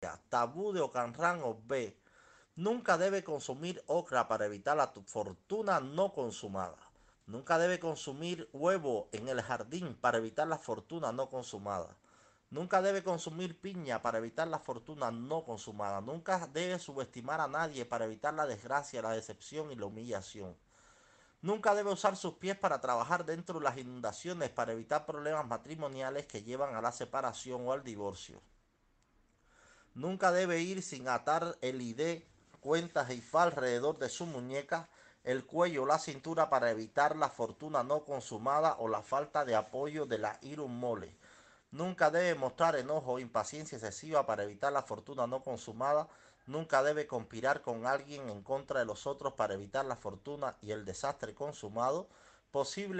tabú de Ocanran B. Nunca debe consumir ocra para evitar la fortuna no consumada. Nunca debe consumir huevo en el jardín para evitar la fortuna no consumada. Nunca debe consumir piña para evitar la fortuna no consumada. Nunca debe subestimar a nadie para evitar la desgracia, la decepción y la humillación. Nunca debe usar sus pies para trabajar dentro de las inundaciones para evitar problemas matrimoniales que llevan a la separación o al divorcio. Nunca debe ir sin atar el ID, cuentas y fa alrededor de su muñeca, el cuello o la cintura para evitar la fortuna no consumada o la falta de apoyo de la irum mole. Nunca debe mostrar enojo o impaciencia excesiva para evitar la fortuna no consumada. Nunca debe conspirar con alguien en contra de los otros para evitar la fortuna y el desastre consumado. Posible